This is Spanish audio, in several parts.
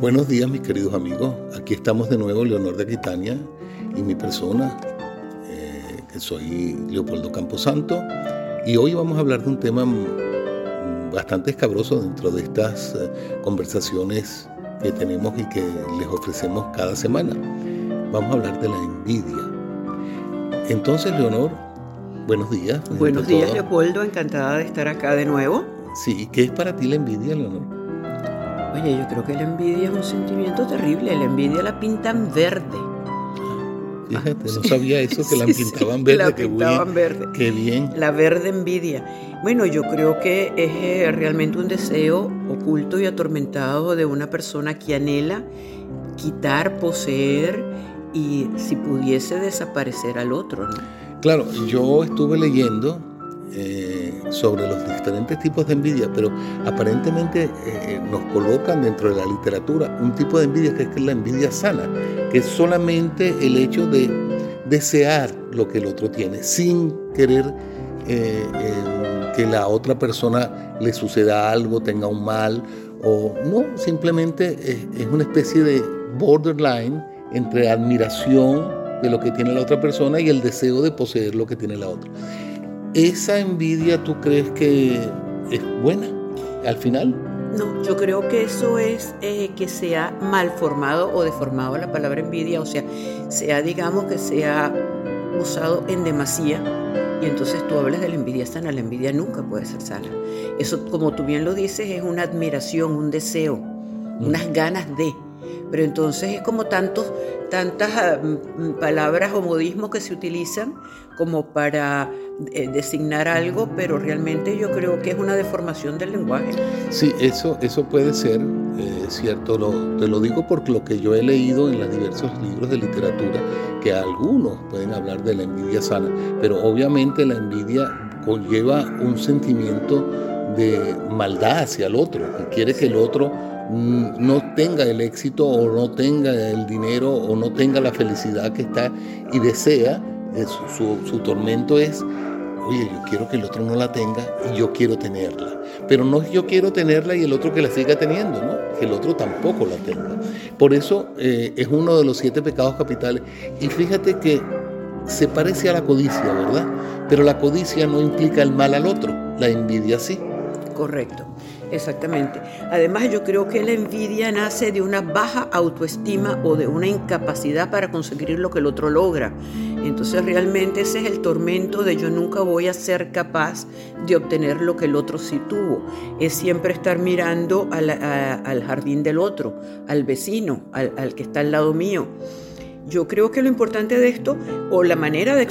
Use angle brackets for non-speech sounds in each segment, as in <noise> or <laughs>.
Buenos días mis queridos amigos, aquí estamos de nuevo Leonor de Aquitania y mi persona, eh, que soy Leopoldo Camposanto, y hoy vamos a hablar de un tema bastante escabroso dentro de estas eh, conversaciones que tenemos y que les ofrecemos cada semana. Vamos a hablar de la envidia. Entonces, Leonor, buenos días. Buenos días, Leopoldo, encantada de estar acá de nuevo. Sí, ¿qué es para ti la envidia, Leonor? Oye, yo creo que la envidia es un sentimiento terrible. La envidia la pintan verde. Fíjate, no sabía eso, que la <laughs> pintaban verde. La pintaban verde. Qué bien. La verde envidia. Bueno, yo creo que es eh, realmente un deseo oculto y atormentado de una persona que anhela quitar, poseer y si pudiese desaparecer al otro. ¿no? Claro, yo estuve leyendo eh, sobre los diferentes tipos de envidia, pero aparentemente eh, nos colocan dentro de la literatura un tipo de envidia que es la envidia sana, que es solamente el hecho de desear lo que el otro tiene, sin querer eh, que la otra persona le suceda algo, tenga un mal, o no, simplemente es una especie de borderline entre admiración de lo que tiene la otra persona y el deseo de poseer lo que tiene la otra. ¿Esa envidia tú crees que es buena al final? No, yo creo que eso es eh, que sea mal formado o deformado la palabra envidia, o sea, sea digamos que sea usado en demasía y entonces tú hablas de la envidia sana, la envidia nunca puede ser sana. Eso, como tú bien lo dices, es una admiración, un deseo, mm. unas ganas de. Pero entonces es como tantos, tantas ah, palabras o modismos que se utilizan como para eh, designar algo, pero realmente yo creo que es una deformación del lenguaje. Sí, eso, eso puede ser eh, cierto. te lo digo por lo que yo he leído en los diversos libros de literatura, que algunos pueden hablar de la envidia sana, pero obviamente la envidia conlleva un sentimiento de maldad hacia el otro, que quiere que el otro mm, no tenga el éxito o no tenga el dinero o no tenga la felicidad que está y desea, eh, su, su tormento es oye, yo quiero que el otro no la tenga y yo quiero tenerla. Pero no yo quiero tenerla y el otro que la siga teniendo, ¿no? Que el otro tampoco la tenga. Por eso eh, es uno de los siete pecados capitales. Y fíjate que se parece a la codicia, ¿verdad? Pero la codicia no implica el mal al otro, la envidia sí. Correcto. Exactamente. Además, yo creo que la envidia nace de una baja autoestima o de una incapacidad para conseguir lo que el otro logra. Entonces, realmente ese es el tormento de yo nunca voy a ser capaz de obtener lo que el otro sí tuvo. Es siempre estar mirando al, jardín del otro, al vecino, al que está al lado mío. Yo creo que lo importante de esto, o la manera de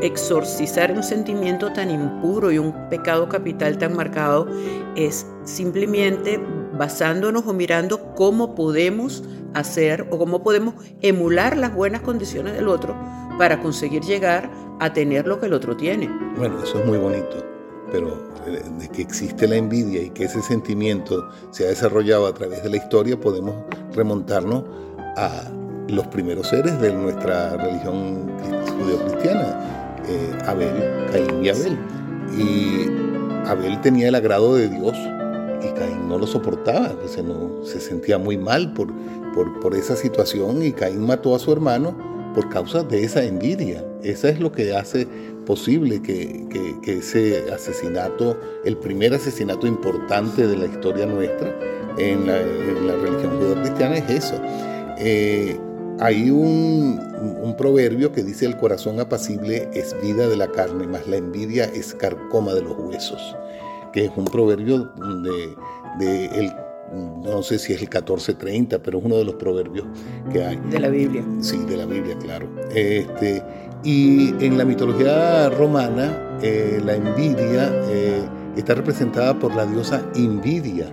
exorcizar un sentimiento tan impuro y un pecado capital tan marcado, es simplemente basándonos o mirando cómo podemos hacer o cómo podemos emular las buenas condiciones del otro para conseguir llegar a tener lo que el otro tiene. Bueno, eso es muy bonito, pero eh, de que existe la envidia y que ese sentimiento se ha desarrollado a través de la historia, podemos remontarnos a los primeros seres de nuestra religión judeo-cristiana, eh, Abel, Caín y Abel. Y Abel tenía el agrado de Dios y Caín no lo soportaba, pues no, se sentía muy mal por, por, esa situación y Caín mató a su hermano por causa de esa envidia. Eso es lo que hace posible que, ese asesinato, el primer asesinato importante de la historia nuestra en la, religión judeo-cristiana es eso. Eh, hay un, proverbio que dice el corazón apacible es vida de la carne, mas la envidia es carcoma de los huesos, que es un proverbio de, el, no sé si es el 1430, pero es uno de los proverbios que hay. De la Biblia. Sí, de la Biblia, claro. Este, y en la mitología romana, eh, la envidia eh, está representada por la diosa Invidia,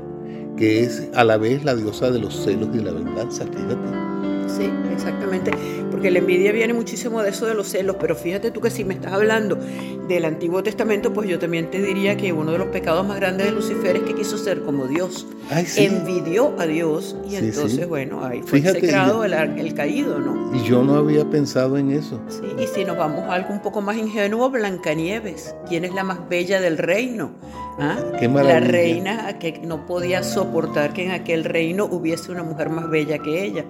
que es a la vez la diosa de los celos y la venganza, fíjate. Sí, exactamente, porque la envidia viene muchísimo de eso de los celos, pero fíjate tú que si me estás hablando del Antiguo Testamento, pues yo también te diría que uno de los pecados más grandes de Lucifer es que quiso ser como Dios. Envidió a Dios y entonces, bueno, ahí fue secrado el, el, caído, ¿no? Y yo no había pensado en eso. Sí, y si nos vamos a algo un poco más ingenuo, Blancanieves, ¿quién es la más bella del reino? ¿Ah? la reina que no podía soportar que en aquel reino hubiese una mujer más bella que ella.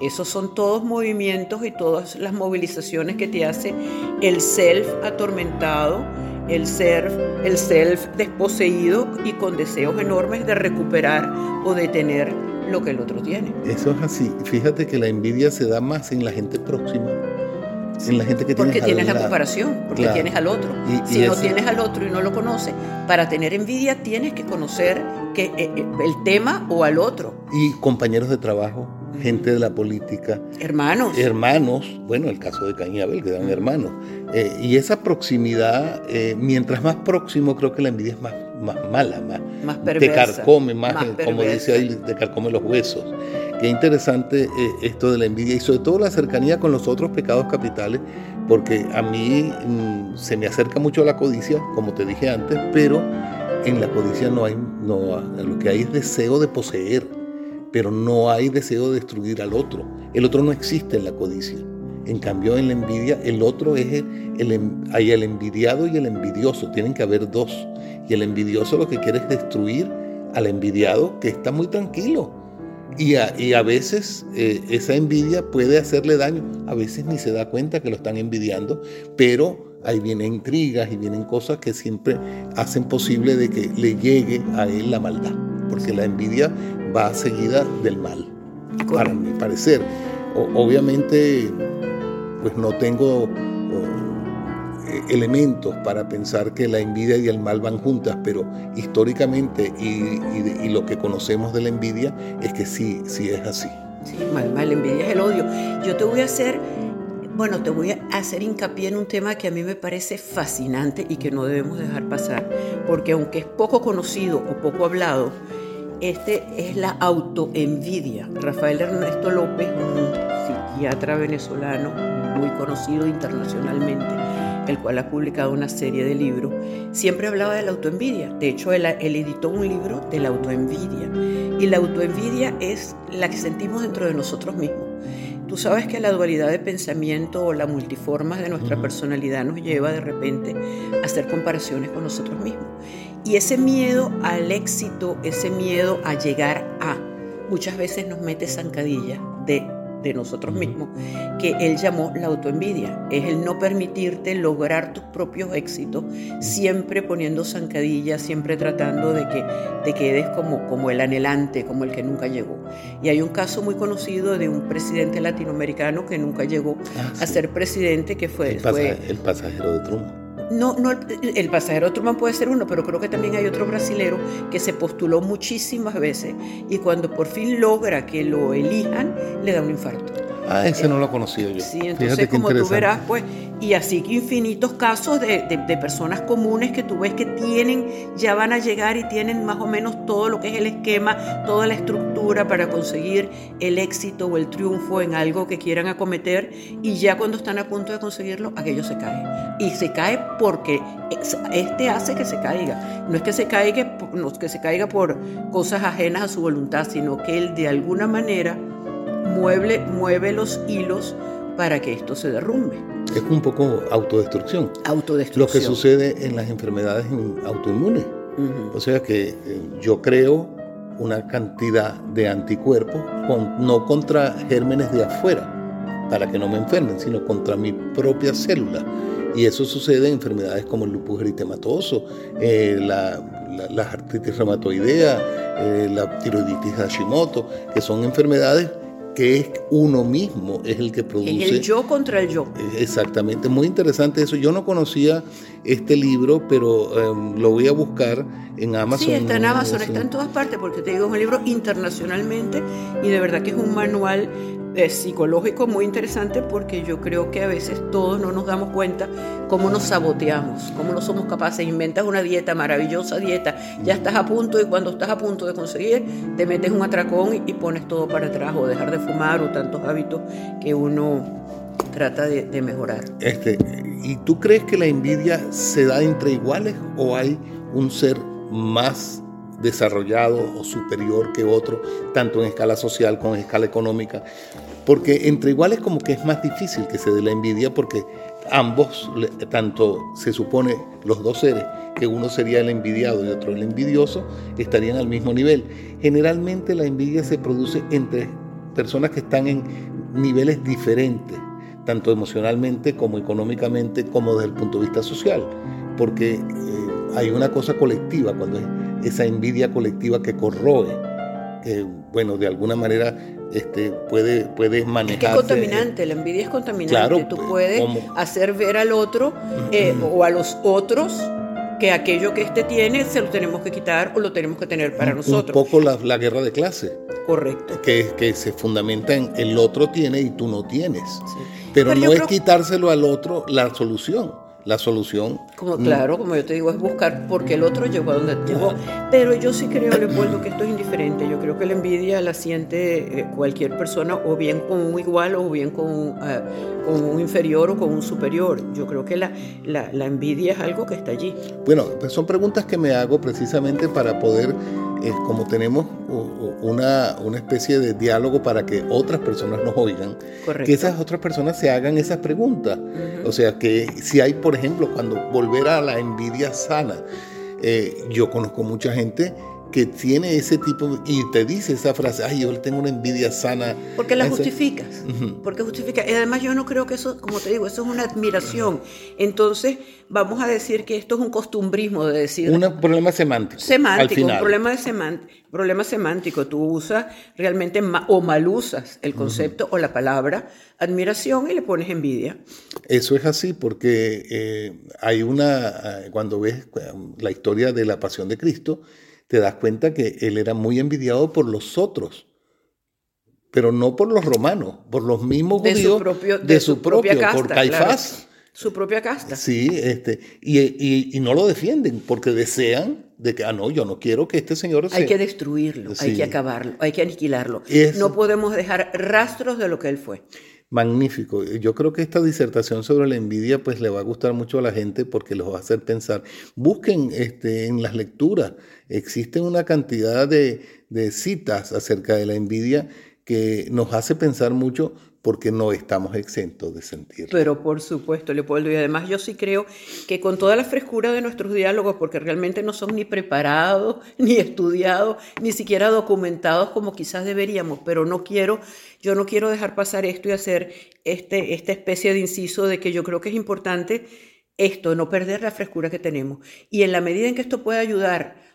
Esos son todos movimientos y todas las movilizaciones que te hace el self atormentado, el self, el self desposeído y con deseos enormes de recuperar o de tener lo que el otro tiene. Eso es así. Fíjate que la envidia se da más en la gente próxima en la gente que porque tienes la comparación, porque tienes al otro. si no tienes al otro y no lo conoces, para tener envidia tienes que conocer que, eh, eh, el tema o al otro. Y compañeros de trabajo, gente de la política. Hermanos. Hermanos, bueno, el caso de Caín y Abel, que eran hermanos. Eh, y esa proximidad, mientras más próximo, creo que la envidia es más, más mala, más, más perversa, te carcome, más, como dice ahí, te carcome los huesos. Qué interesante eh, esto de la envidia y sobre todo la cercanía con los otros pecados capitales, porque a mí mm, se me acerca mucho la codicia, como te dije antes, pero en la codicia no hay, no, lo que hay es deseo de poseer, pero no hay deseo de destruir al otro. El otro no existe en la codicia. En cambio, en la envidia, el otro es el, hay el envidiado y el envidioso. Tienen que haber dos. Y el envidioso lo que quiere es destruir al envidiado que está muy tranquilo y a, veces eh, esa envidia puede hacerle daño. A veces ni se da cuenta que lo están envidiando, pero ahí vienen intrigas y vienen cosas que siempre hacen posible de que le llegue a él la maldad. Porque la envidia va seguida del mal, para mi parecer. obviamente, pues no tengo elementos para pensar que la envidia y el mal van juntas, pero históricamente y, lo que conocemos de la envidia es que sí, sí es así. Sí, mal, mal, envidia es el odio. Yo te voy a hacer, bueno, te voy a hacer hincapié en un tema que a mí me parece fascinante y que no debemos dejar pasar, porque aunque es poco conocido o poco hablado, este es la autoenvidia. Rafael Ernesto López, un psiquiatra venezolano muy conocido internacionalmente, el cual ha publicado una serie de libros, siempre hablaba de la autoenvidia. De hecho, él, editó un libro de la autoenvidia. Y la autoenvidia es la que sentimos dentro de nosotros mismos. Tú sabes que la dualidad de pensamiento o la multiforma de nuestra personalidad nos lleva de repente a hacer comparaciones con nosotros mismos. Y ese miedo al éxito, ese miedo a llegar a, muchas veces nos mete zancadillas de de nosotros mismos, que él llamó la autoenvidia. Es el no permitirte lograr tus propios éxitos, siempre poniendo zancadillas, siempre tratando de que te quedes como, como el anhelante, como el que nunca llegó. Y hay un caso muy conocido de un presidente latinoamericano que nunca llegó ah, a ser presidente, que fue el, fue el pasajero de Truman. No, no, el, pasajero Truman puede ser uno, pero creo que también hay otro brasilero que se postuló muchísimas veces y cuando por fin logra que lo elijan, le da un infarto. Ah, ese no lo conocía yo. Sí, entonces como tú verás, pues, y así que infinitos casos de, personas comunes que tú ves que tienen, ya van a llegar y tienen más o menos todo lo que es el esquema, toda la estructura para conseguir el éxito o el triunfo en algo que quieran acometer y ya cuando están a punto de conseguirlo, aquello se cae. Y se cae porque este hace que se caiga. No es que se caiga, no es que se caiga por cosas ajenas a su voluntad, sino que él de alguna manera mueve, mueve los hilos para que esto se derrumbe. Es un poco autodestrucción. Autodestrucción. Lo que sucede en las enfermedades autoinmunes. O sea que eh, yo creo una cantidad de anticuerpos no contra gérmenes de afuera, para que no me enfermen, sino contra mi propia célula. Y eso sucede en enfermedades como el lupus eritematoso, eh, la, la, artritis reumatoidea, eh, la tiroiditis Hashimoto, que son enfermedades que es uno mismo, es el que produce. el yo contra el yo. Exactamente, muy interesante eso. Yo no conocía este libro, pero em, lo voy a buscar en Amazon. Sí, está en Amazon, está en todas partes, porque te digo, es un libro internacionalmente y de verdad que es un manual es psicológico muy interesante porque yo creo que a veces todos no nos damos cuenta cómo nos saboteamos, cómo no somos capaces. Inventas una dieta, maravillosa dieta, ya estás a punto y cuando estás a punto de conseguir, te metes un atracón y, pones todo para atrás o dejar de fumar o tantos hábitos que uno trata de, de mejorar. Este, ¿Y tú crees que la envidia se da entre iguales o hay un ser más desarrollado o superior que otro, tanto en escala social como en escala económica, porque entre iguales como que es más difícil que se dé la envidia porque ambos, tanto se supone los dos seres, que uno sería el envidiado y otro el envidioso, estarían al mismo nivel. Generalmente la envidia se produce entre personas que están en niveles diferentes, tanto emocionalmente como económicamente, como desde el punto de vista social, porque eh, hay una cosa colectiva cuando es esa envidia colectiva que corroe, que, bueno, de alguna manera este, puede, puede manejar. Es, contaminante, la envidia es contaminante. Claro, Tú pues, puedes hacer ver al otro eh, o a los otros que aquello que éste tiene se lo tenemos que quitar o lo tenemos que tener para nosotros. Un poco la, guerra de clase. Correcto. Que, que se fundamenta en el otro tiene y tú no tienes. Pero, no es quitárselo al otro la solución la solución. Como, claro, como yo te digo, es buscar porque el otro llegó a donde llegó. Pero yo sí creo, Leopoldo, que esto es indiferente. Yo creo que la envidia la siente eh, cualquier persona, o bien con un igual, o bien con un, eh, con un inferior o con un superior. Yo creo que la, la, la envidia es algo que está allí. Bueno, pues son preguntas que me hago precisamente para poder es como tenemos una, una, especie de diálogo para que otras personas nos oigan, que esas otras personas se hagan esas preguntas. O sea, que si hay, por ejemplo, cuando volver a la envidia sana, eh, yo conozco mucha gente que tiene ese tipo y te dice esa frase, ay, yo tengo una envidia sana. Porque la justificas, porque justifica. Y además yo no creo que eso, como te digo, eso es una admiración. Entonces, vamos a decir que esto es un costumbrismo de decir... Un problema semántico. Semántico, un problema, de problema semántico. Tú usas realmente o mal usas el concepto o la palabra admiración y le pones envidia. Eso es así porque eh, hay una, eh, cuando ves eh, la historia de la pasión de Cristo, te das cuenta que él era muy envidiado por los otros, pero no por los romanos, por los mismos de judíos su propio, de, su, propia casta, por Caifás. Su propia casta. Sí, este, y, y, no lo defienden porque desean de que, ah, no, yo no quiero que este señor Hay que destruirlo, hay que acabarlo, hay que aniquilarlo. no podemos dejar rastros de lo que él fue. Magnífico. Yo creo que esta disertación sobre la envidia pues le va a gustar mucho a la gente porque los va a hacer pensar. Busquen este, en las lecturas. Existen una cantidad de, de citas acerca de la envidia que nos hace pensar mucho porque no estamos exentos de sentir. Pero por supuesto, Leopoldo, y además yo sí creo que con toda la frescura de nuestros diálogos, porque realmente no son ni preparados, <laughs> ni estudiados, ni siquiera documentados como quizás deberíamos, pero no quiero, yo no quiero dejar pasar esto y hacer este, esta especie de inciso de que yo creo que es importante esto, no perder la frescura que tenemos. Y en la medida en que esto pueda ayudar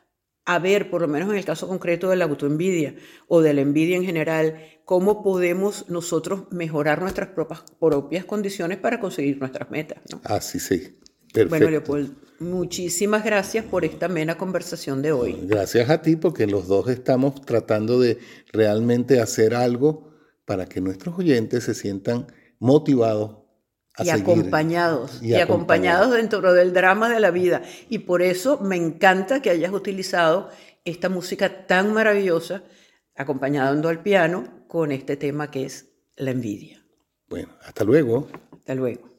a ver, por lo menos en el caso concreto de la autoenvidia o de la envidia en general, cómo podemos nosotros mejorar nuestras propias, propias condiciones para conseguir nuestras metas. ¿no? Así sí. Perfecto. Bueno, Leopoldo, muchísimas gracias por esta amena conversación de hoy. Gracias a ti, porque los dos estamos tratando de realmente hacer algo para que nuestros oyentes se sientan motivados y acompañados, y, acompañados dentro del drama de la vida. Y por eso me encanta que hayas utilizado esta música tan maravillosa, acompañando al piano, con este tema que es la envidia. Bueno, hasta luego. Hasta luego.